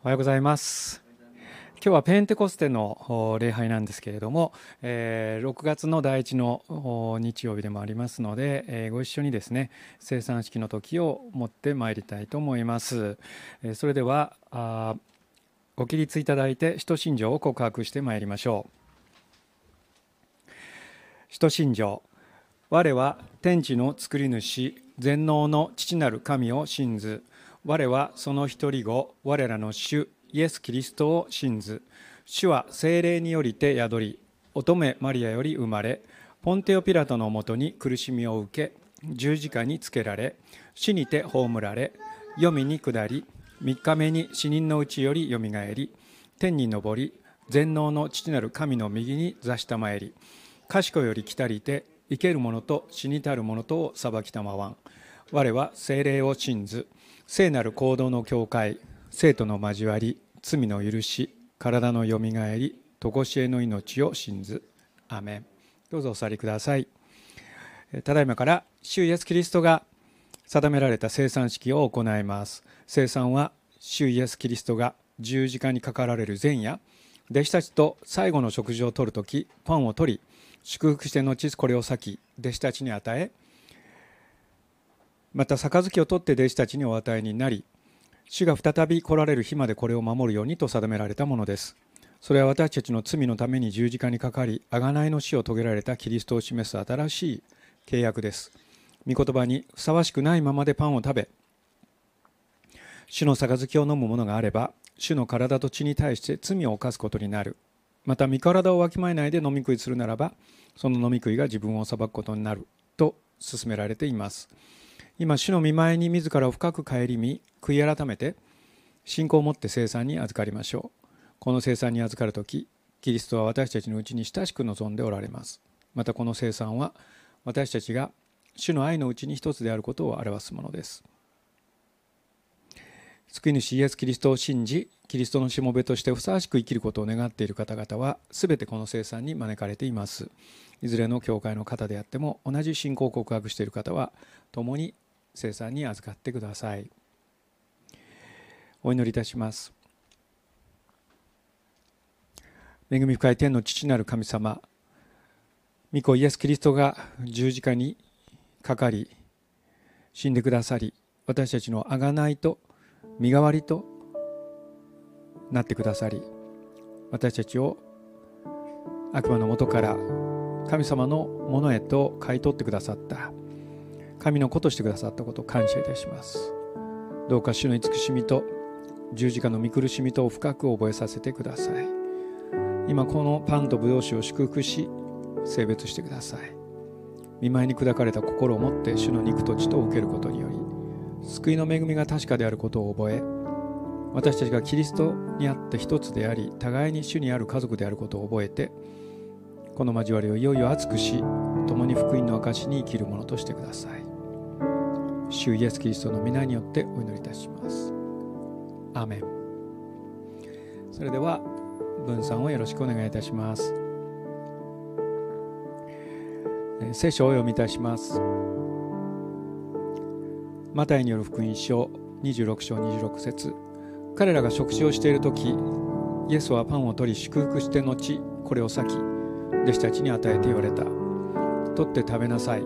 おはようございます。今日はペンテコステの礼拝なんですけれども、え、6月の第一の日曜日でもありますので、え、ご一緒にですね生産式の時を持ってまいりたいと思います、え、それではあご起立いただいて使徒信条を告白してまいりましょう。使徒信条。我は天地の作り主全能の父なる神を信ず。我はその一人子我らの主イエス・キリストを信ず。主は精霊によりて宿り乙女マリアより生まれポンテオ・ピラトのもとに苦しみを受け十字架につけられ死にて葬られ黄泉に下り3日目に死人のうちよりよみがえり天に昇り全能の父なる神の右に座したまえり賢より来たりて生ける者と死にたる者とを裁きたまわん。我は精霊を信ず。聖なる行動の境界生徒の交わり罪の許し体のよみがえり常しえの命を信ず。アメン。どうぞお去りください。ただいまから主イエスキリストが定められた生産式を行います。生産は主イエスキリストが十字架にかかられる前夜弟子たちと最後の食事をとるときパンを取り祝福して後これを裂き弟子たちに与えまた杯を取って弟子たちにお与えになり主が再び来られる日までこれを守るようにと定められたものです。それは私たちの罪のために十字架にかかり贖いの死を遂げられたキリストを示す新しい契約です。御言葉にふさわしくないままでパンを食べ主の杯を飲むものがあれば主の体と血に対して罪を犯すことになる。また身体をわきまえないで飲み食いするならばその飲み食いが自分を裁くことになると勧められています。今主の見舞いに自らを深く顧み悔い改めて信仰を持って生産に預かりましょう。この生産に預かる時キリストは私たちのうちに親しく望んでおられます。またこの生産は私たちが主の愛のうちに一つであることを表すものです。救い主イエス・キリストを信じキリストのしもべとしてふさわしく生きることを願っている方々は全てこの生産に招かれています。いずれの教会の方であっても同じ信仰を告白している方は共に生産に預かってください。お祈りいたします。恵み深い天の父なる神様御子イエス・キリストが十字架にかかり死んでくださり私たちの贖いと身代わりとなってくださり私たちを悪魔のもとから神様のものへと買い取ってくださった。神の子としてくださったことを感謝いたします。どうか主の慈しみと十字架の見苦しみとを深く覚えさせてください。今このパンとブドウ酒を祝福し性別してください。見舞いに砕かれた心を持って主の肉と血と受けることにより救いの恵みが確かであることを覚え私たちがキリストにあって一つであり互いに主にある家族であることを覚えてこの交わりをいよいよ熱くし共に福音の証に生きるものとしてください。主イエス・キリストの皆によってお祈りいたします。アーメン。それでは分散をよろしくお願いいたします。聖書をお読みいたします。マタイによる福音書26章26節。彼らが食事をしている時イエスはパンを取り祝福して後これを裂き弟子たちに与えて言われた。取って食べなさい。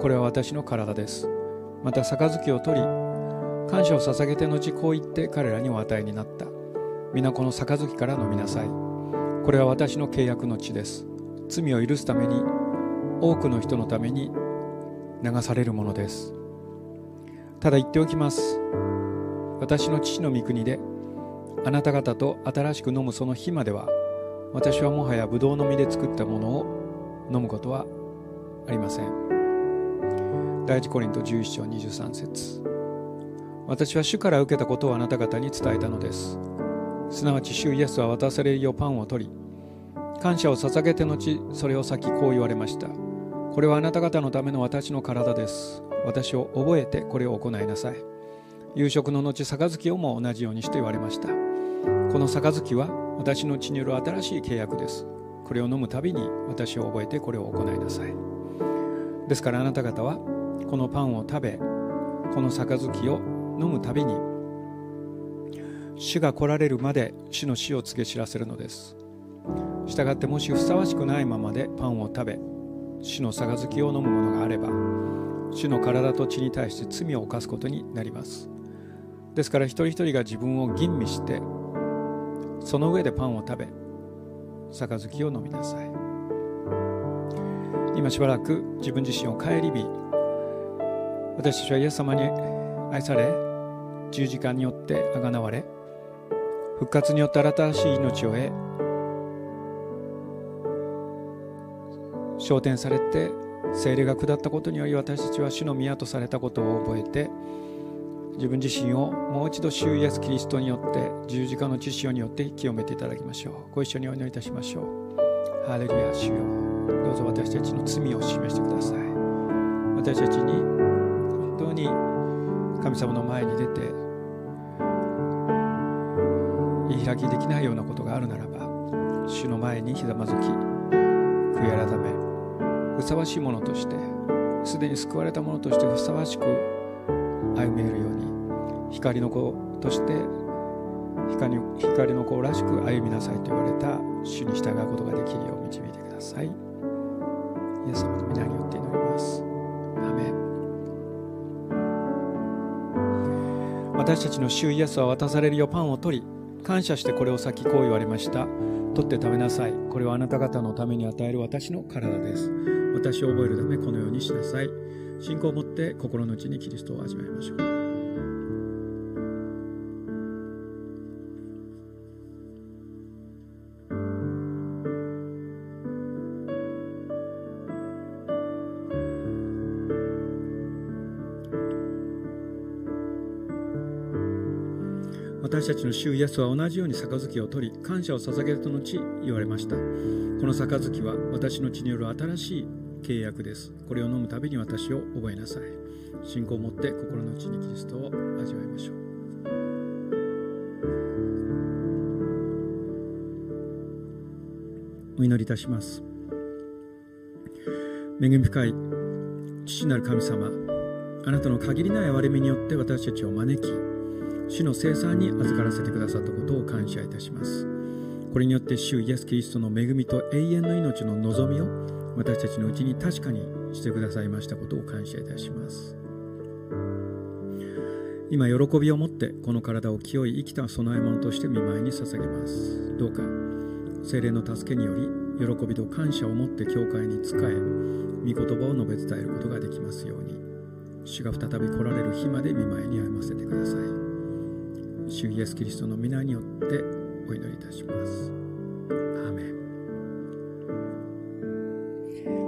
これは私の体です。また杯を取り感謝を捧げて後こう言って彼らにお与えになった。皆この杯から飲みなさい。これは私の契約の地です。罪を許すために多くの人のために流されるものです。ただ言っておきます。私の父の御国であなた方と新しく飲むその日までは私はもはやブドウの実で作ったものを飲むことはありません。第一コリント11章23節。私は主から受けたことをあなた方に伝えたのです。すなわち主イエスは渡されるよパンを取り感謝を捧げて後それを先こう言われました。これはあなた方のための私の体です。私を覚えてこれを行いなさい。夕食の後杯をも同じようにして言われました。この杯は私の血による新しい契約です。これを飲むたびに私を覚えてこれを行いなさい。ですからあなた方はこのパンを食べこの杯を飲むたびに主が来られるまで主の死を告げ知らせるのです。したがってもしふさわしくないままでパンを食べ主の杯を飲むものがあれば主の体と血に対して罪を犯すことになります。ですから一人一人が自分を吟味してその上でパンを食べ杯を飲みなさい。今しばらく自分自身を顧み私たちはイエス様に愛され十字架によってあがなわれ復活によって新しい命を得昇天されて精霊が下ったことにより私たちは主の宮とされたことを覚えて自分自身をもう一度主イエス・キリストによって十字架の知識によって清めていただきましょう。ご一緒にお祈りいたしましょう。ハレルヤ主よ。どうぞ私たちの罪を示してください。私たちに当に神様の前に出て言い開きできないようなことがあるならば主の前にひざまずき悔い改めふさわしいものとしてすでに救われたものとしてふさわしく歩めるように光の子として光光の子らしく歩みなさいと言われた主に従うことができるよう導いてください。イエス様の皆によって私たちの主イエスは渡されるよパンを取り感謝してこれを先こう言われました。取って食べなさい。これはあなた方のために与える私の体です。私を覚えるためこのようにしなさい。信仰を持って心の内にキリストを味わいましょう。たちの主イエスは同じように杯を取り感謝を捧げた後言われました。この杯は私の血による新しい契約です。これを飲むたびに私を覚えなさい。信仰を持って心の内にキリストを味わいましょう。お祈りいたします。恵み深い父なる神様あなたの限りない憐れみによって私たちを招き主の生産に預からせてくださったことを感謝いたします。これによって主イエス・キリストの恵みと永遠の命の望みを私たちのうちに確かにしてくださいましたことを感謝いたします。今喜びを持ってこの体を清い生きた供え物として見舞いに捧げます。どうか精霊の助けにより喜びと感謝を持って教会に仕え御言葉を述べ伝えることができますように。主が再び来られる日まで見舞いに歩ませてください。主イエスキリストの皆によってお祈りいたします。アーメン。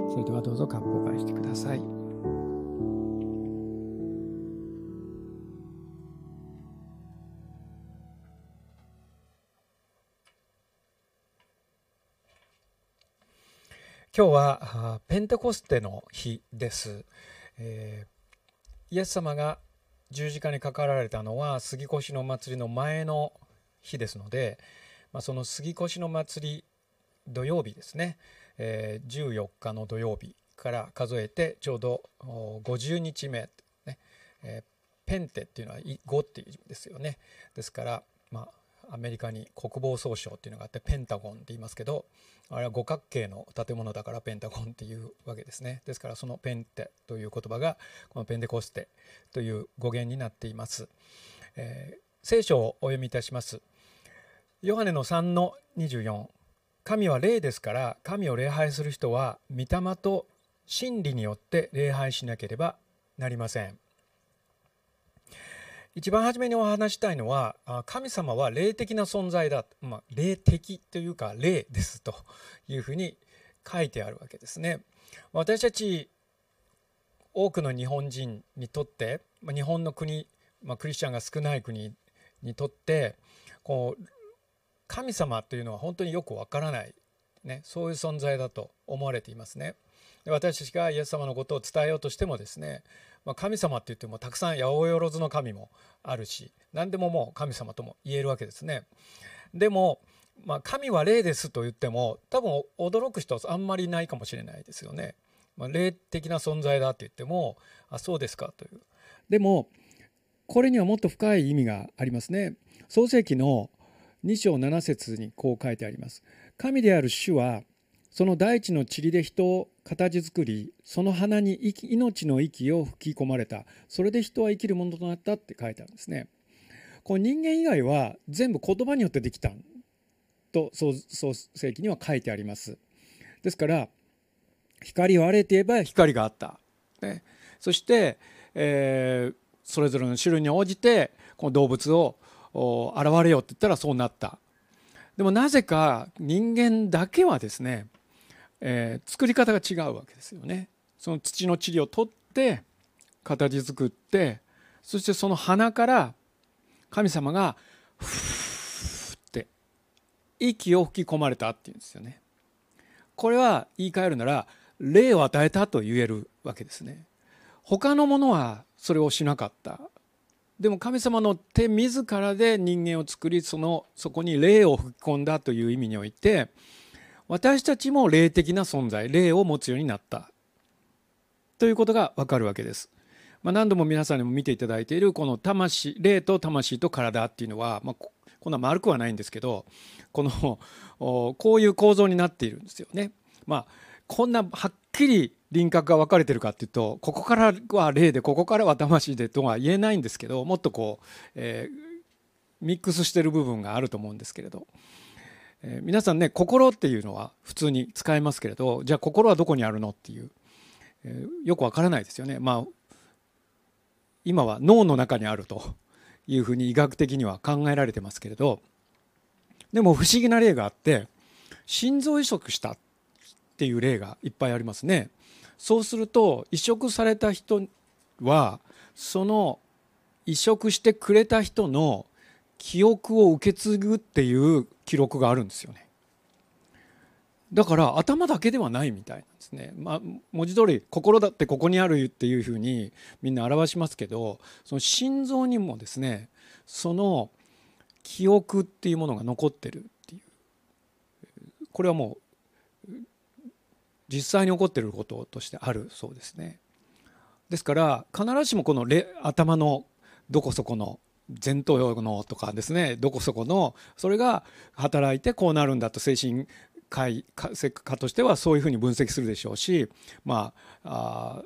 それではどうぞ割烹会してください。今日はペンテコステの日です、えー、イエス様が十字架にかかられたのは杉越の祭りの前の日ですので、まあ、その杉越の祭り土曜日ですね、えー、14日の土曜日から数えてちょうど50日目、ね。えー、ペンテっていうのは5っていう意味ですよね。ですから、まあ、アメリカに国防総省っていうのがあってペンタゴンって言いますけどあれは五角形の建物だからペンタゴンっていうわけですね。ですからそのペンテという言葉がこのペンデコステという語源になっています、えー、聖書をお読みいたします。ヨハネの3の24神は霊ですから神を礼拝する人は御霊と真理によって礼拝しなければなりません。一番初めにお話したいのは神様は霊的な存在だ、まあ、霊的というか霊ですというふうに書いてあるわけですね。私たち多くの日本人にとって日本の国、まあ、クリスチャンが少ない国にとってこう神様というのは本当によくわからない、ね、そういう存在だと思われていますね。私たちがイエス様のことを伝えようとしてもですねまあ、神様って言ってもたくさん八百万の神もあるし何でももう神様とも言えるわけですね。でも、まあ、神は霊ですと言っても多分驚く人はあんまりいないかもしれないですよね。まあ、霊的な存在だって言ってもあそうですかという。でもこれにはもっと深い意味がありますね。創世記の2章7節にこう書いてあります。神である主はその大地の塵で人を形作りその花に命の息を吹き込まれたそれで人は生きるものとなったって書いてあるんですね。この人間以外は全部言葉によってできたと創世記には書いてあります。ですから光をあれて言えば光があった。ね、そして、えー、それぞれの種類に応じてこの動物を現れようって言ったらそうなった。でもなぜか人間だけはですねえー、作り方が違うわけですよね。その土の塵を取って形作ってそしてその花から神様がふーって息を吹き込まれたっていうんですよね。これは言い換えるなら霊を与えたと言えるわけですね。他のものはそれをしなかった。でも神様の手自らで人間を作りそのそこに霊を吹き込んだという意味において私たちも霊的な存在霊を持つようになったということがわかるわけです。まあ、何度も皆さんにも見ていただいているこの魂霊と魂と体っていうのは、まあ、こんな丸くはないんですけどこのこういう構造になっているんですよね。まあ、こんなはっきり輪郭が分かれてるかっていうとここからは霊でここからは魂でとは言えないんですけどもっとこう、えー、ミックスしてる部分があると思うんですけれどえー、皆さんね心っていうのは普通に使いますけれどじゃあ心はどこにあるのっていう、えー、よくわからないですよね。まあ今は脳の中にあるというふうに医学的には考えられてますけれどでも不思議な例があって心臓移植したっていう例がいっぱいありますね。そうすると移植された人はその移植してくれた人の記憶を受け継ぐっていう記録があるんですよね。だから頭だけではないみたいなんですね、まあ、文字通り心だってここにあるっていうふうにみんな表しますけどその心臓にもですねその記憶っていうものが残ってるっていう。これはもう実際に起こってることとしてあるそうですね。ですから必ずしもこの頭のどこそこの前頭葉のとかですねどこそこのそれが働いてこうなるんだと精神科医科としてはそういうふうに分析するでしょうしまああ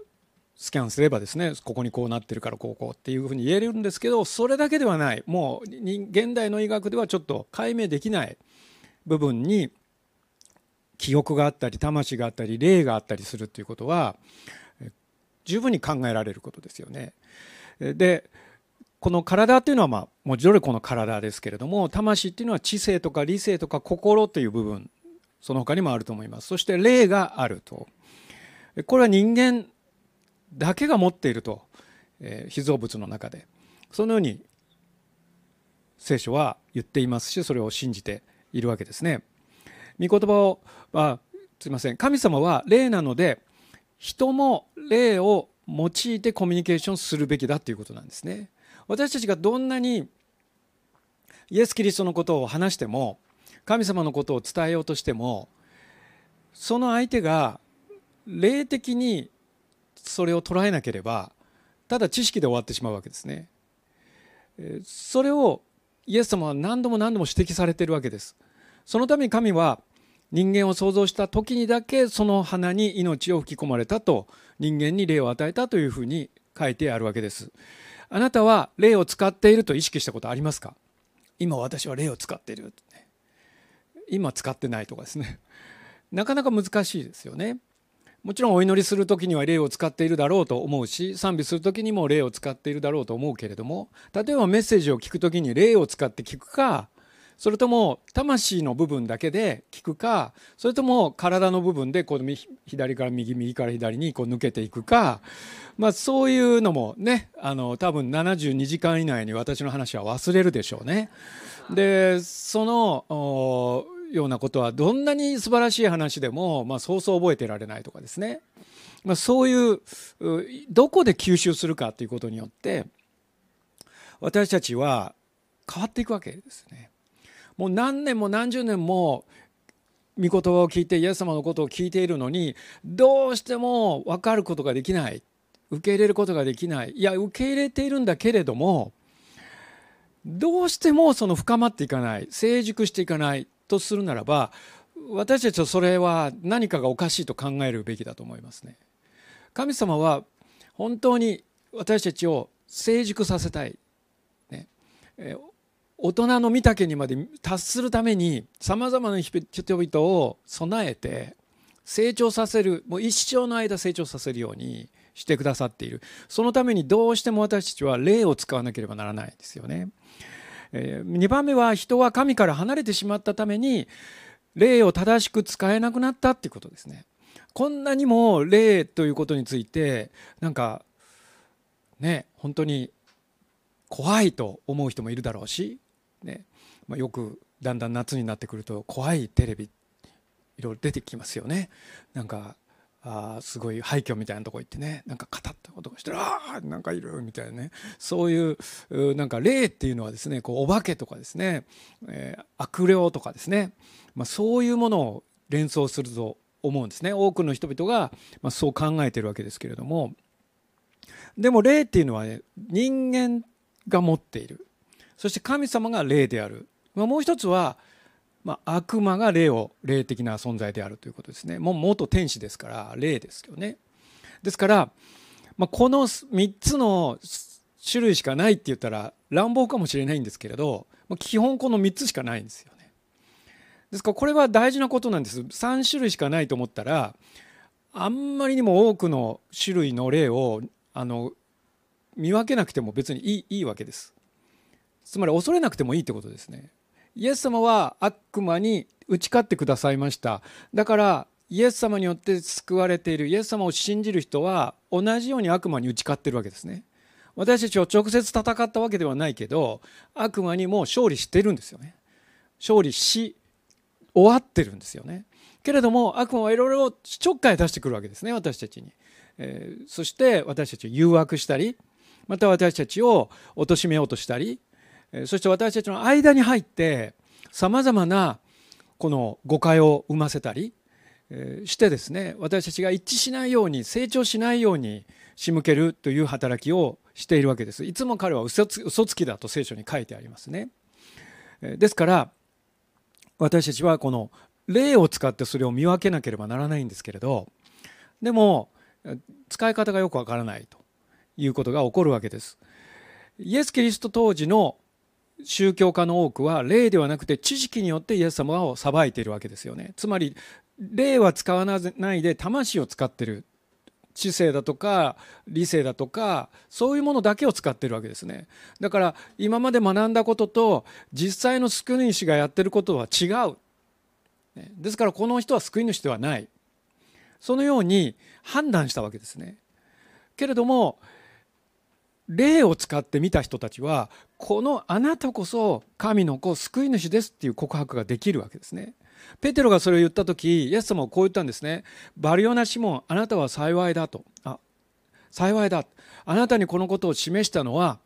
スキャンすればですねここにこうなってるからこうこうっていうふうに言えるんですけどそれだけではないもう現代の医学ではちょっと解明できない部分に記憶があったり魂があったり霊があったりするっていうことは十分に考えられることですよね。でこの体っていうのはまあ文字通りこの体ですけれども魂っていうのは知性とか理性とか心という部分その他にもあると思いますそして霊があるとこれは人間だけが持っていると、えー、被造物の中でそのように聖書は言っていますしそれを信じているわけですね。御言葉を、あ、すいません神様は霊なので人も霊を用いてコミュニケーションするべきだということなんですね。私たちがどんなにイエス・キリストのことを話しても神様のことを伝えようとしてもその相手が霊的にそれを捉えなければただ知識で終わってしまうわけですね。それをイエス様は何度も何度も指摘されているわけです。そのために神は人間を創造した時にだけその花に命を吹き込まれたと人間に霊を与えたというふうに書いてあるわけです。あなたは霊を使っていると意識したことありますか？今私は霊を使っている今使ってないとかですね。なかなか難しいですよね。もちろんお祈りする時には霊を使っているだろうと思うし賛美する時にも霊を使っているだろうと思うけれども例えばメッセージを聞く時に霊を使って聞くかそれとも魂の部分だけで聞くかそれとも体の部分でこう左から右右から左にこう抜けていくか、まあ、そういうのもねあの多分72時間以内に私の話は忘れるでしょうね。でそのようなことはどんなに素晴らしい話でも、まあ、そうそう覚えてられないとかですね、まあ、そういうどこで吸収するかということによって私たちは変わっていくわけですね。もう何年も何十年も御言葉を聞いてイエス様のことを聞いているのにどうしても分かることができない。受け入れることができない。いや受け入れているんだけれどもどうしてもその深まっていかない。成熟していかない。とするならば私たちはそれは何かがおかしいと考えるべきだと思いますね。神様は本当に私たちを成熟させたい、ね、大人の御岳にまで達するためにさまざまな人々を備えて成長させるもう一生の間成長させるようにしてくださっているそのためにどうしても私たちは霊を使わなければならないですよね。2番目は人は神から離れてしまったために霊を正しく使えなくなったっていうことですね。こんなにも霊ということについてなんかね本当に怖いと思う人もいるだろうしね、まあ、よくだんだん夏になってくると怖いテレビいろいろ出てきますよね。なんかあすごい廃墟みたいなとこ行ってねなんかカタッと音がしてああなんかいるみたいなね。そういうなんか霊っていうのはですねこうお化けとかですね、えー、悪霊とかですね、まあ、そういうものを連想すると思うんですね。多くの人々が、まあ、そう考えてるわけですけれども。でも霊っていうのはね人間が持っているそして神様が霊である、まあ、もう一つは、まあ、悪魔が霊を霊的な存在であるということですね。もう元天使ですから霊ですよね。ですから、まあ、この3つの種類しかないって言ったら乱暴かもしれないんですけれど、まあ、基本この3つしかないんですよね。ですからこれは大事なことなんです。3種類しかないと思ったらあんまりにも多くの種類の霊をあの見分けなくても別にいいいいわけです。つまり恐れなくてもいいってことですね。イエス様は悪魔に打ち勝ってくださいました。だからイエス様によって救われているイエス様を信じる人は同じように悪魔に打ち勝ってるわけですね。私たちを直接戦ったわけではないけど悪魔にもう勝利してるんですよね。勝利し終わってるんですよね。けれども悪魔はいろいろちょっかい出してくるわけですね私たちに、えー、そして私たちを誘惑したりまた私たちを貶めようとしたりそして私たちの間に入ってさまざまなこの誤解を生ませたりしてですね私たちが一致しないように成長しないように仕向けるという働きをしているわけです。いつも彼は嘘つきだと聖書に書いてありますね。ですから私たちはこの霊を使ってそれを見分けなければならないんですけれどでも使い方がよくわからないということが起こるわけです。イエス・キリスト当時の宗教家の多くは霊ではなくて知識によってイエス様を裁いているわけですよね。つまり霊は使わないで魂を使ってる知性だとか理性だとかそういうものだけを使ってるわけですね。だから今まで学んだことと実際の救い主がやってることは違う。ですからこの人は救い主ではない。そのように判断したわけですね。けれども霊を使って見た人たちはこのあなたこそ神の子救い主ですっていう告白ができるわけですね。ペテロがそれを言った時イエス様はこう言ったんですね。バリオナ・シモンあなたは幸いだと。あ幸いだ。あなたにこのことを示したのは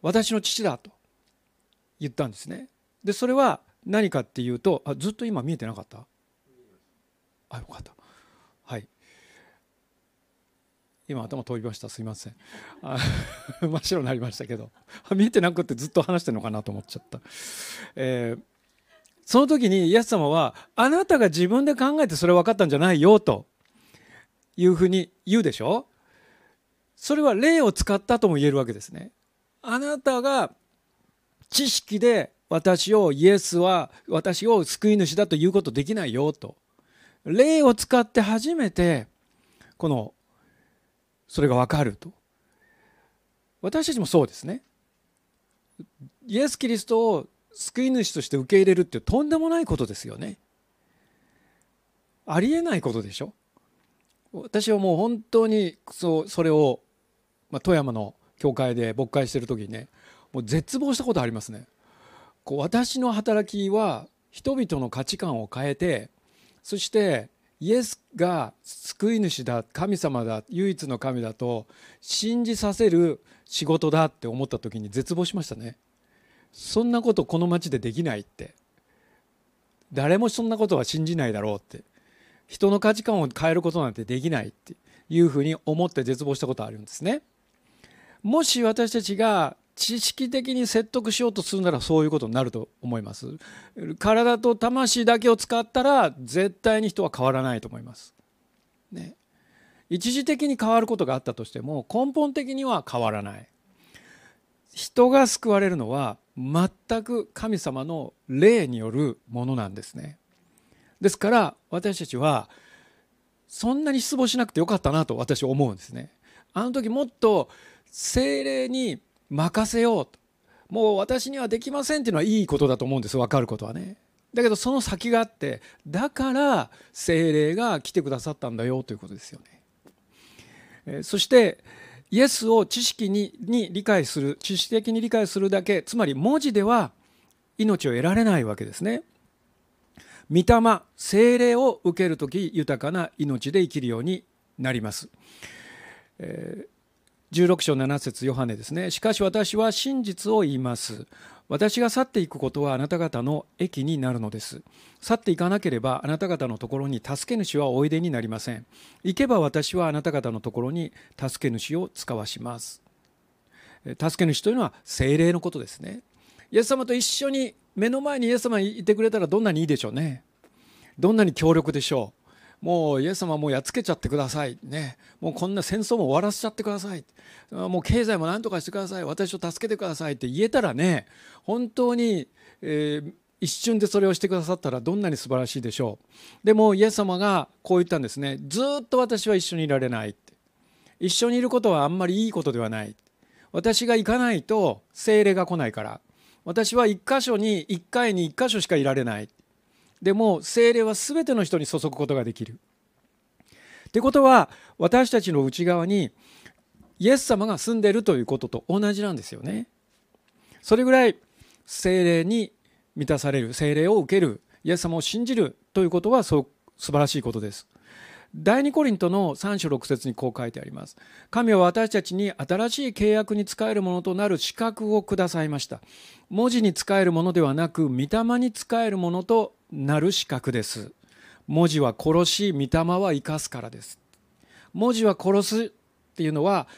私の父だと言ったんですね。でそれは何かっていうとあずっと今見えてなかった？あよかった。今頭飛びました。すいません。真っ白になりましたけど。見えてなくてずっと話してるのかなと思っちゃった、えー、その時にイエス様はあなたが自分で考えてそれ分かったんじゃないよというふうに言うでしょ？それは霊を使ったとも言えるわけですね。あなたが知識で私をイエスは私を救い主だということできないよと。霊を使って初めてこのそれが分かると。私たちもそうですね。イエス・キリストを救い主として受け入れるってとんでもないことですよね。ありえないことでしょ。私はもう本当にそうそれを、まあ、富山の教会で牧会してる時にねもう絶望したことありますね。こう私の働きは人々の価値観を変えてそしてイエスが救い主だ神様だ唯一の神だと信じさせる仕事だって思った時に絶望しましたね。そんなことこの町でできないって。誰もそんなことは信じないだろうって。人の価値観を変えることなんてできないっていうふうに思って絶望したことあるんですね。もし私たちが知識的に説得しようとするならそういうことになると思います。体と魂だけを使ったら絶対に人は変わらないと思います。ね。一時的に変わることがあったとしても根本的には変わらない。人が救われるのは全く神様の霊によるものなんですね。ですから私たちはそんなに失望しなくてよかったなと私は思うんですね。あの時もっと精霊に任せようと。もう私にはできませんっていうのはいいことだと思うんです。分かることはね。だけどその先があってだから精霊が来てくださったんだよということですよね。そしてイエスを知識にに理解する知識的に理解するだけつまり文字では命を得られないわけですね。御霊精霊を受ける時豊かな命で生きるようになります。16章7節ヨハネですね。しかし私は真実を言います。私が去っていくことはあなた方の益になるのです。去っていかなければあなた方のところに助け主はおいでになりません。行けば私はあなた方のところに助け主を使わします。助け主というのは精霊のことですね。イエス様と一緒に目の前にイエス様いてくれたらどんなにいいでしょうね。どんなに強力でしょう。もうイエス様もうやっつけちゃってください。ね。もうこんな戦争も終わらせちゃってください。もう経済も何とかしてください。私を助けてくださいって言えたらね本当に、えー、一瞬でそれをしてくださったらどんなに素晴らしいでしょう。でもイエス様がこう言ったんですね。ずっと私は一緒にいられない一緒にいることはあんまりいいことではない。私が行かないと精霊が来ないから。私は一箇所に一回に一箇所しかいられない。でも精霊は全ての人に注ぐことができる。ってことは私たちの内側にイエス様が住んでるということと同じなんですよね。それぐらい精霊に満たされる精霊を受けるイエス様を信じるということはそう素晴らしいことです。第2コリントの3章6節にこう書いてあります。神は私たちに新しい契約に使えるものとなる資格をくださいました。文字に使えるものではなく、御霊に使えるものとなる資格です。文字は殺し、御霊は生かすからです。文字は殺すっていうのは、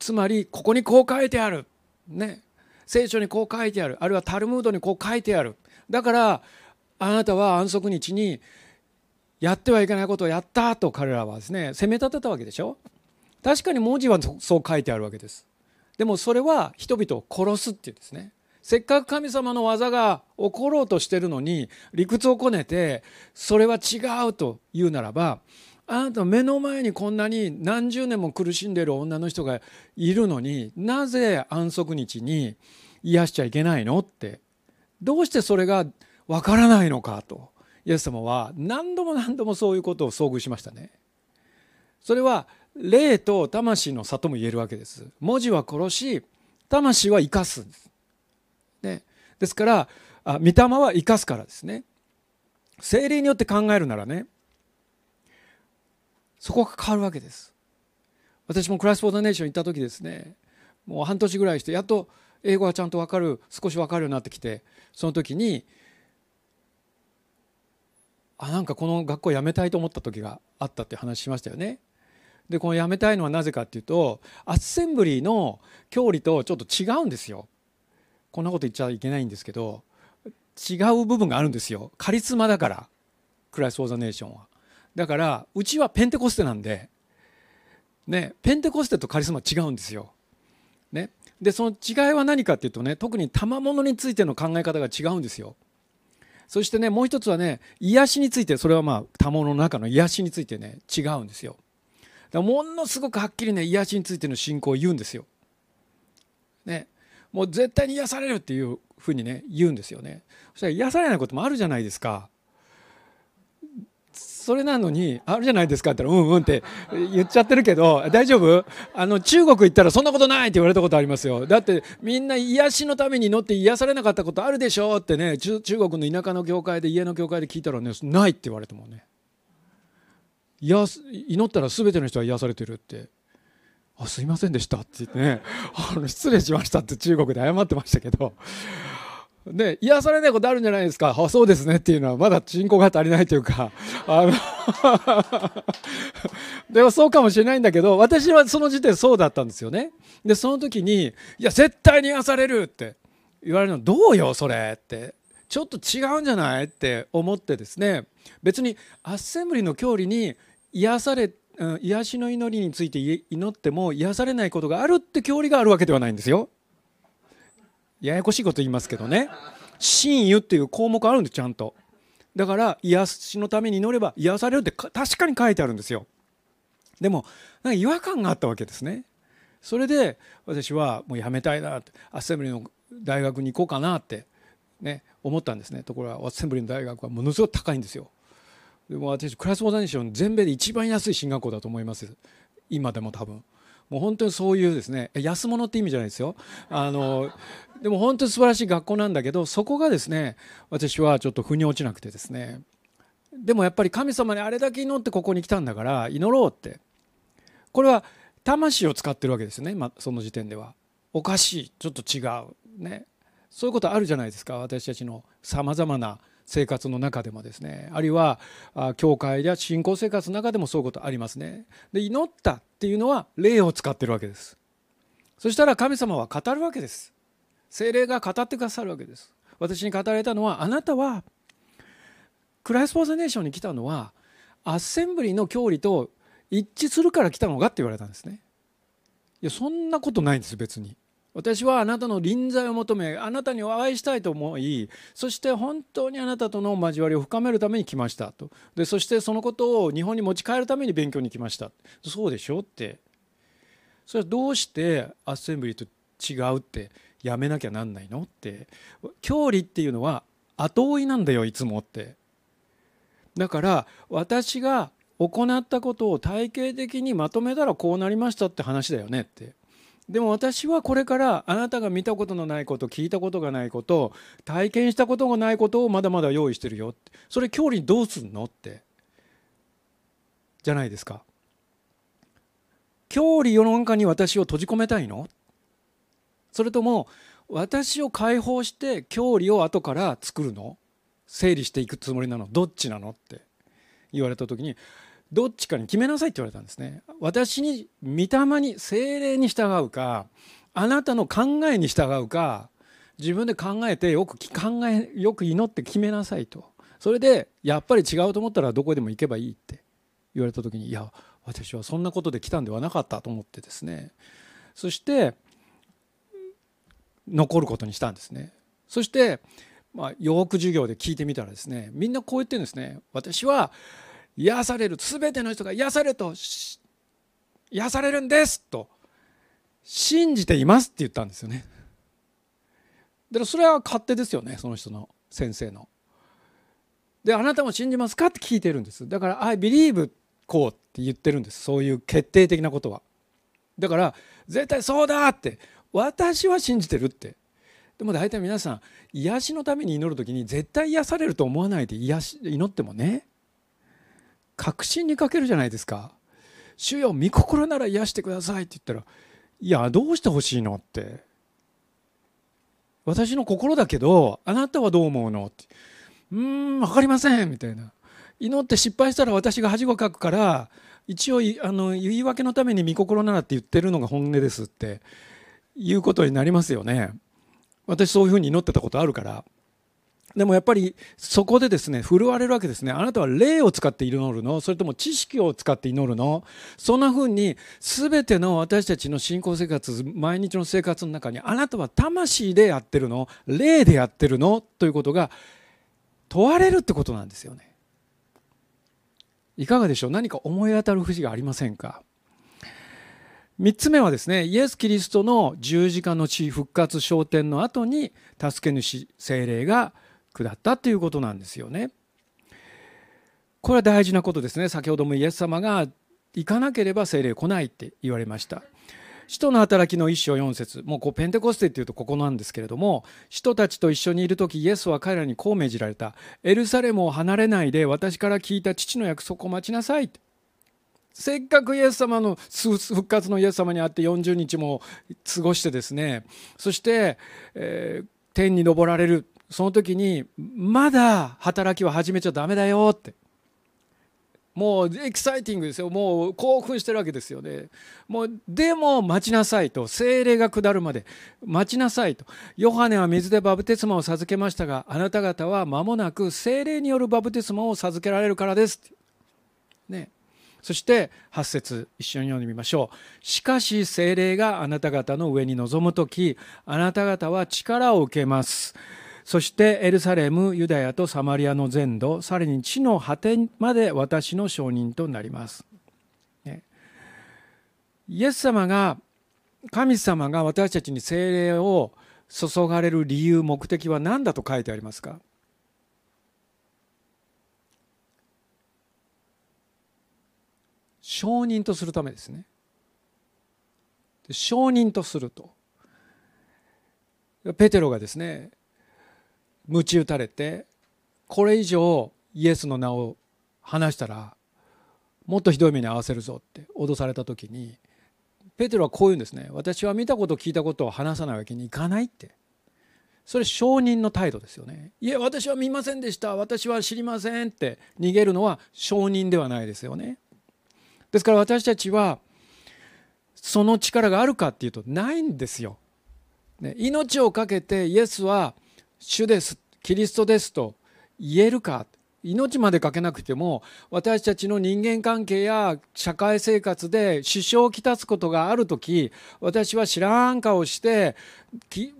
つまりここにこう書いてある。ね。聖書にこう書いてある。あるいはタルムードにこう書いてある。だから、あなたは安息日にやってはいけないことをやったと彼らはですね責め立てたわけでしょ？確かに文字はそう書いてあるわけです。でもそれは人々を殺すっていうんですね。せっかく神様の技が起ころうとしてるのに理屈をこねてそれは違うと言うならばあなた目の前にこんなに何十年も苦しんでいる女の人がいるのになぜ安息日に癒しちゃいけないの？って。どうしてそれがわからないのかと。イエス様は何度も何度もそういうことを遭遇しましたね。それは霊と魂の差とも言えるわけです。文字は殺し魂は生かすんです。ね、ですからあ御霊は生かすからですね。精霊によって考えるならねそこが変わるわけです。私もクラス・フォーダネーション行った時ですねもう半年ぐらいしてやっと英語がちゃんと分かる少し分かるようになってきてその時にあなんかこの学校辞めたいと思った時があったって話しましたよね。でこの辞めたいのはなぜかっていうとアッセンブリーの教理とちょっと違うんですよ。こんなこと言っちゃいけないんですけど違う部分があるんですよ。カリスマだからクライス・フォー・ザ・ネーションは。だからうちはペンテコステなんで、ね、ペンテコステとカリスマ違うんですよ。ね、でその違いは何かっていうとね特に賜物についての考え方が違うんですよ。そしてねもう一つはね癒しについてそれはまあ多物の中の癒しについてね違うんですよ。だものすごくはっきりね癒しについての信仰を言うんですよ。ね。もう絶対に癒されるっていうふうにね言うんですよね。そしたら癒されないこともあるじゃないですか。それなのにあるじゃないですかって言ったらうんうんって言っちゃってるけど大丈夫？あの中国行ったらそんなことないって言われたことありますよ。だってみんな癒しのために乗って癒されなかったことあるでしょってね中国の田舎の教会で家の教会で聞いたらねないって言われてもね。癒祈ったら全ての人は癒されてるって。あすいませんでしたって言ってね。あの失礼しましたって中国で謝ってましたけど。で癒されないことあるんじゃないですか？あそうですねっていうのはまだ信仰が足りないというかあの でもそうかもしれないんだけど私はその時点そうだったんですよねでその時に「いや絶対に癒される!」って言われるのどうよそれってちょっと違うんじゃないって思ってですね別にアッセンブリの教理に癒され癒しの祈りについて祈っても癒されないことがあるって教理があるわけではないんですよ。ややこしいこと言いますけどね。真湯っていう項目あるんでちゃんと。だから癒しのために祈れば癒されるって確かに書いてあるんですよ。でもなんか違和感があったわけですね。それで私はもうやめたいなってアッセンブリの大学に行こうかなってね思ったんですね。ところがアッセンブリの大学はものすごく高いんですよ。でも私クラスモザネーション全米で一番安い進学校だと思います。今でも多分。もう本当にそういうですね安物って意味じゃないですよ。あのでも本当に素晴らしい学校なんだけどそこがですね私はちょっと腑に落ちなくてですね。でもやっぱり神様にあれだけ祈ってここに来たんだから祈ろうって。これは魂を使ってるわけですよね、まあ、その時点では。おかしいちょっと違う。ね。そういうことあるじゃないですか私たちのさまざまな生活の中でもですね。あるいは教会や信仰生活の中でもそういうことありますね。で祈った。っていうのは霊を使ってるわけです。そしたら神様は語るわけです。精霊が語ってくださるわけです。私に語られたのはあなたはクライスポーザネーションに来たのはアッセンブリの教理と一致するから来たのかって言われたんですね。いやそんなことないんです別に。私はあなたの臨在を求めあなたにお会いしたいと思いそして本当にあなたとの交わりを深めるために来ましたと。でそしてそのことを日本に持ち帰るために勉強に来ました。そうでしょって。それはどうしてアッセンブリーと違うってやめなきゃなんないのって。教理っていうのは後追いなんだよいつもって。だから私が行ったことを体系的にまとめたらこうなりましたって話だよねって。でも私はこれからあなたが見たことのないこと聞いたことがないこと体験したことがないことをまだまだ用意してるよって。それ教理どうすんのって。じゃないですか。教理世の中に私を閉じ込めたいの？それとも私を解放して教理を後から作るの？整理していくつもりなの？どっちなの？って言われた時にどっちかに決めなさいって言われたんですね。私に御霊に精霊に従うかあなたの考えに従うか自分で考えてよく考えよく祈って決めなさいと。それでやっぱり違うと思ったらどこでも行けばいいって言われた時にいや私はそんなことで来たんではなかったと思ってですね。そして残ることにしたんですね。そして、まあ、よく授業で聞いてみたらですねみんなこう言ってるんですね。私は癒される全ての人が癒されと癒されるんですと信じていますって言ったんですよね。でそれは勝手ですよねその人の先生の。であなたも信じますかって聞いてるんです。だから「I believe こう」って言ってるんです。そういう決定的なことは。だから絶対そうだって私は信じてるって。でも大体皆さん癒しのために祈る時に絶対癒されると思わないで癒し祈ってもね。確信に欠けるじゃないですか「主よ御心なら癒してください」って言ったら「いやどうしてほしいの?」って「私の心だけどあなたはどう思うの?」って「うーん分かりません」みたいな祈って失敗したら私が恥をかくから一応あの言い訳のために御心ならって言ってるのが本音ですっていうことになりますよね私そういうふうに祈ってたことあるからでもやっぱりそこでですね振るわれるわけですね。あなたは霊を使って祈るの？それとも知識を使って祈るの？そんなふうに全ての私たちの信仰生活毎日の生活の中にあなたは魂でやってるの？霊でやってるの？ということが問われるってことなんですよね。いかがでしょう？何か思い当たる節がありませんか？3つ目はですねイエス・キリストの十字架の地復活昇天の後に助け主精霊が下ったということなんですよね。これは大事なことですね。先ほどもイエス様が行かなければ精霊来ないって言われました。使徒の働きの一章四節。もうこうペンテコステっていうとここなんですけれども人たちと一緒にいる時イエスは彼らにこう命じられた「エルサレムを離れないで私から聞いた父の約束を待ちなさい」せっかくイエス様の復活のイエス様に会って40日も過ごしてですね。そして、えー、天に昇られる。その時にまだ働きを始めちゃダメだよって。もうエキサイティングですよ。もう興奮してるわけですよね。もうでも待ちなさいと精霊が下るまで。待ちなさいと。ヨハネは水でバブテスマを授けましたがあなた方は間もなく精霊によるバブテスマを授けられるからですね。そして8節一緒に読んでみましょう。しかし精霊があなた方の上に臨む時あなた方は力を受けます。そしてエルサレムユダヤとサマリアの全土さらに地の果てまで私の証人となります。ね、イエス様が神様が私たちに精霊を注がれる理由目的は何だと書いてありますか？証人とするためですね。証人とすると。ペテロがですね鞭打たれてこれ以上イエスの名を話したらもっとひどい目に遭わせるぞって脅された時にペテロはこう言うんですね。私は見たこと聞いたことを話さないわけにいかないって。それ証人の態度ですよね。いえ私は見ませんでした。私は知りませんって。逃げるのは証人ではないですよね。ですから私たちはその力があるかっていうとないんですよ、ね、命を懸けてイエスは主ですキリストですと言えるか命までかけなくても私たちの人間関係や社会生活で支障をきたすことがある時私は知らん顔して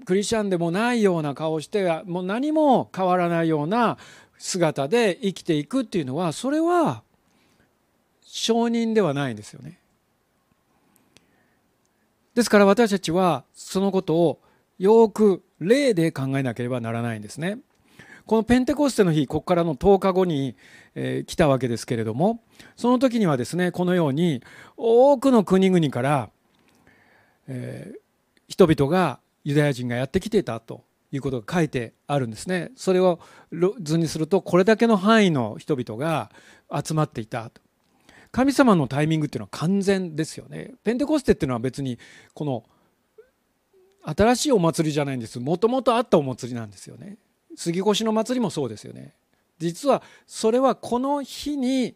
クリスチャンでもないような顔してもう何も変わらないような姿で生きていくっていうのはそれは承認ではないんですよね。ですから私たちはそのことをよく例で考えなければならないんですね。このペンテコステの日ここからの10日後に、えー、来たわけですけれどもその時にはですねこのように多くの国々から、えー、人々がユダヤ人がやってきていたということが書いてあるんですね。それを図にするとこれだけの範囲の人々が集まっていた。神様のタイミングっていうのは完全ですよね。ペンテコステっていうのは別にこの新しいお祭りじゃないんです。もともとあったお祭りなんですよね。杉越の祭りもそうですよね。実はそれはこの日に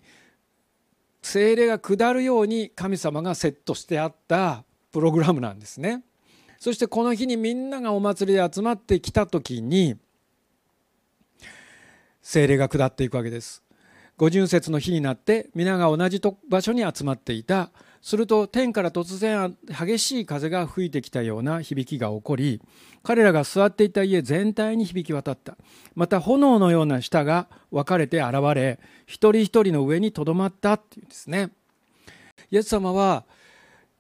精霊が下るように神様がセットしてあったプログラムなんですね。そしてこの日にみんながお祭りで集まってきた時に精霊が下っていくわけです。五巡節の日になって皆が同じ場所に集まっていたすると天から突然激しい風が吹いてきたような響きが起こり彼らが座っていた家全体に響き渡った。また炎のような舌が分かれて現れ一人一人の上にとどまったっていうんですね。イエス様は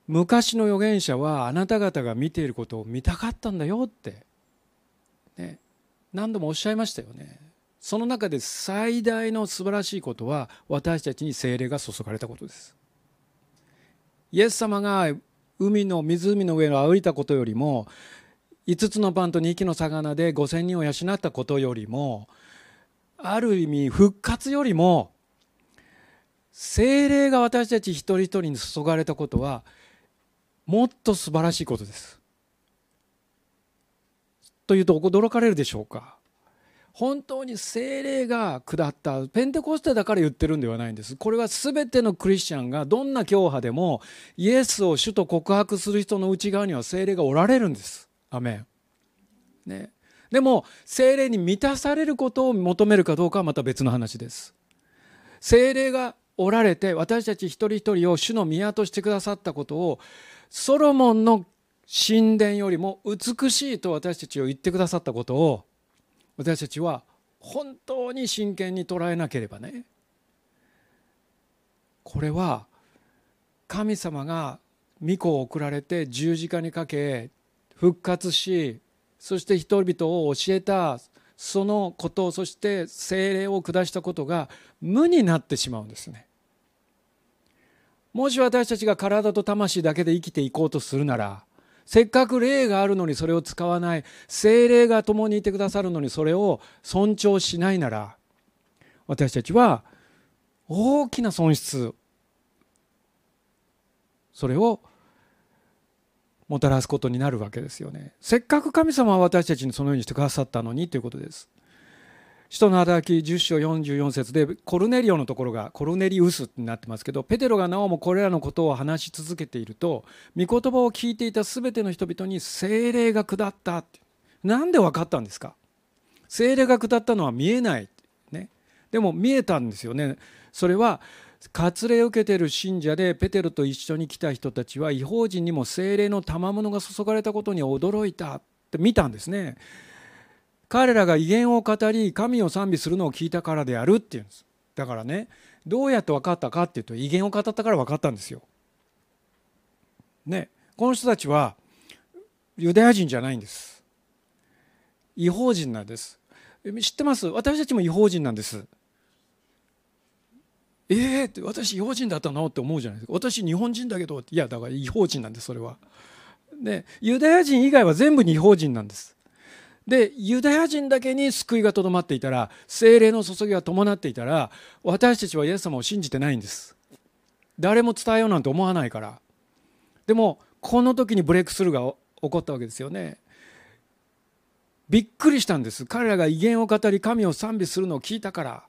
昔の預言者はあなた方が見ていることを見たかったんだよって、ね、何度もおっしゃいましたよね。その中で最大の素晴らしいことは私たちに精霊が注がれたことです。イエス様が海の湖の上を歩いたことよりも5つのパンと2匹の魚で5,000人を養ったことよりもある意味復活よりも精霊が私たち一人一人に注がれたことはもっと素晴らしいことです。というと驚かれるでしょうか？本当に精霊が下ったペンテコステだから言ってるんではないんです。これは全てのクリスチャンがどんな教派でもイエスを主と告白する人の内側には精霊がおられるんです。アメン、ね、でも精霊に満たされることを求めるかどうかはまた別の話です。精霊がおられて私たち一人一人を主の宮としてくださったことをソロモンの神殿よりも美しいと私たちを言ってくださったことを私たちは本当に真剣に捉えなければねこれは神様が御子を送られて十字架にかけ復活しそして人々を教えたそのことそして精霊を下したことが無になってしまうんですね。もし私たちが体と魂だけで生きていこうとするならせっかく霊があるのにそれを使わない。精霊が共にいてくださるのにそれを尊重しないなら私たちは大きな損失。それをもたらすことになるわけですよね。せっかく神様は私たちにそのようにしてくださったのにということです。使徒の働き10章44節でコルネリオのところがコルネリウスになってますけどペテロがなおもこれらのことを話し続けていると御言葉を聞いていた全ての人々に精霊が下ったって。なんで分かったんですか？精霊が下ったのは見えない、ね、でも見えたんですよね。それは割礼を受けている信者でペテロと一緒に来た人たちは違法人にも精霊の賜物が注がれたことに驚いたって見たんですね。彼らが威厳を語り神を賛美するのを聞いたからであるっていうんですだからねどうやって分かったかっていうと威厳を語ったから分かったんですよ。ねこの人たちはユダヤ人じゃないんです。違法人なんです。知ってます？私たちも違法人なんです。えー、って私違法人だったのって思うじゃないですか私日本人だけどいやだから違法人なんですそれは。でユダヤ人以外は全部違法人なんです。でユダヤ人だけに救いがとどまっていたら精霊の注ぎが伴っていたら私たちはイエス様を信じてないんです。誰も伝えようなんて思わないから。でもこの時にブレイクスルーが起こったわけですよね。びっくりしたんです。彼らが威厳を語り神を賛美するのを聞いたから。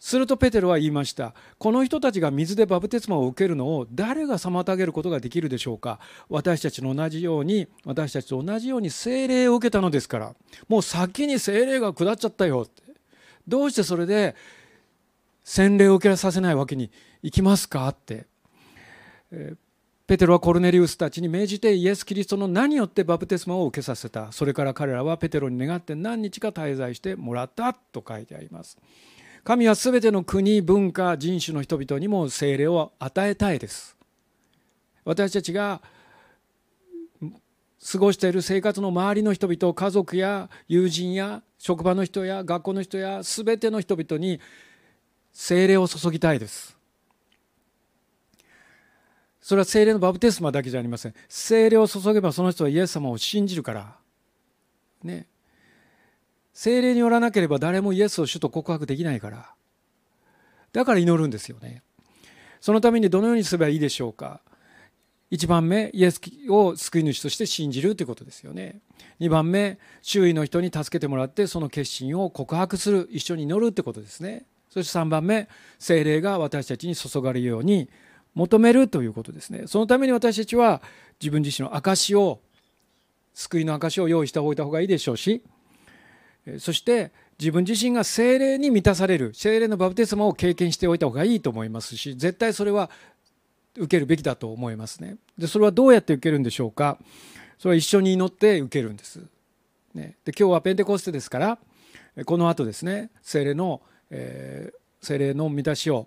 するとペテロは言いました。この人たちが水でバプテスマを受けるのを誰が妨げることができるでしょうか？私たちの同じように私たちと同じように聖霊を受けたのですから。もう先に聖霊が下っちゃったよ。ってどうしてそれで洗礼を受けさせないわけにいきますか？って、えペテロはコルネリウスたちに命じてイエス・キリストの何によってバプテスマを受けさせた。それから彼らはペテロに願って何日か滞在してもらったと書いてあります。神は全ての国文化人種の人々にも精霊を与えたいです。私たちが過ごしている生活の周りの人々家族や友人や職場の人や学校の人や全ての人々に精霊を注ぎたいです。それは精霊のバプテスマだけじゃありません。精霊を注げばその人はイエス様を信じるから。ね。精霊によらなければ誰もイエスを主と告白できないから。だから祈るんですよね。そのためにどのようにすればいいでしょうか。1番目イエスを救い主として信じるということですよね。2番目周囲の人に助けてもらってその決心を告白する。一緒に祈るってことですね。そして3番目精霊が私たちに注がれるように求めるということですね。そのために私たちは自分自身の証を救いの証を用意しておいた方がいいでしょうしそして自分自身が精霊に満たされる精霊のバプテスマを経験しておいた方がいいと思いますし絶対それは受けるべきだと思いますね。でそれはどうやって受けるんでしょうか？それは一緒に祈って受けるんです。ね、で今日はペンテコステですからこの後ですね精霊の、えー、精霊の満たしを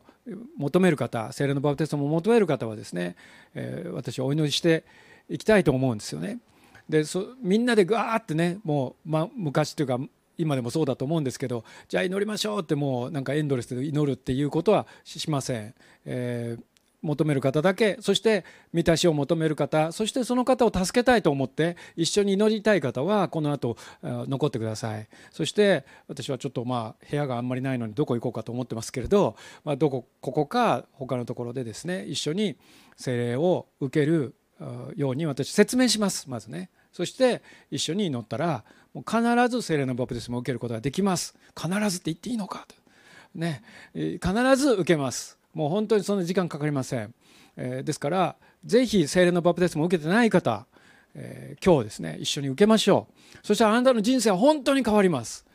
求める方精霊のバプテスマを求める方はですね、えー、私はお祈りしていきたいと思うんですよね。でそみんなでガーってねもう、ま、昔というか今でもそうだと思うんですけどじゃあ祈りましょうってもうなんかエンドレスで祈るっていうことはしません。えー求める方だけそして満たしを求める方そしてその方を助けたいと思って一緒に祈りたい方はこの後残ってくださいそして私はちょっとまあ部屋があんまりないのにどこ行こうかと思ってますけれど、まあ、どこここか他のところでですね一緒に精霊を受けるように私説明しますまずねそして一緒に祈ったらもう必ず精霊のバプテスマを受けることができます。必ずって言っていいのか。とね必ず受けます。もう本当にそんな時間かかりません、えー、ですからぜひ精霊のバプテスマを受けてない方、えー、今日ですね一緒に受けましょう。そしたらあなたの人生は本当に変わります。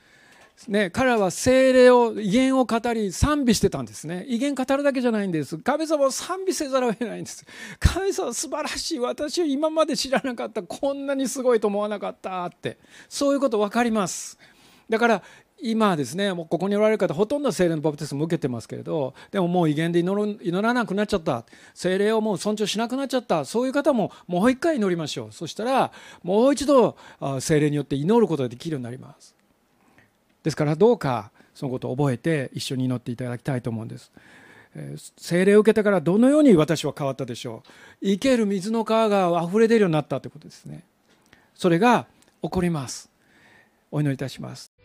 ね、彼らは精霊を威厳を語り賛美してたんですね。威厳語るだけじゃないんです。神様を賛美せざるを得ないんです。神様素晴らしい私は今まで知らなかった。こんなにすごいと思わなかったって。そういうこと分かります。だから今ですねもうここにおられる方ほとんど精霊のバプテスマ受けてますけれどでももう威厳で祈る祈らなくなっちゃった。精霊をもう尊重しなくなっちゃった。そういう方ももう一回祈りましょう。そしたらもう一度精霊によって祈ることができるようになります。ですからどうかそのことを覚えて一緒に祈っていただきたいと思うんです。聖霊を受けたからどのように私は変わったでしょう。生ける水の川が溢れ出るようになったということですね。それが起こります。お祈りいたします。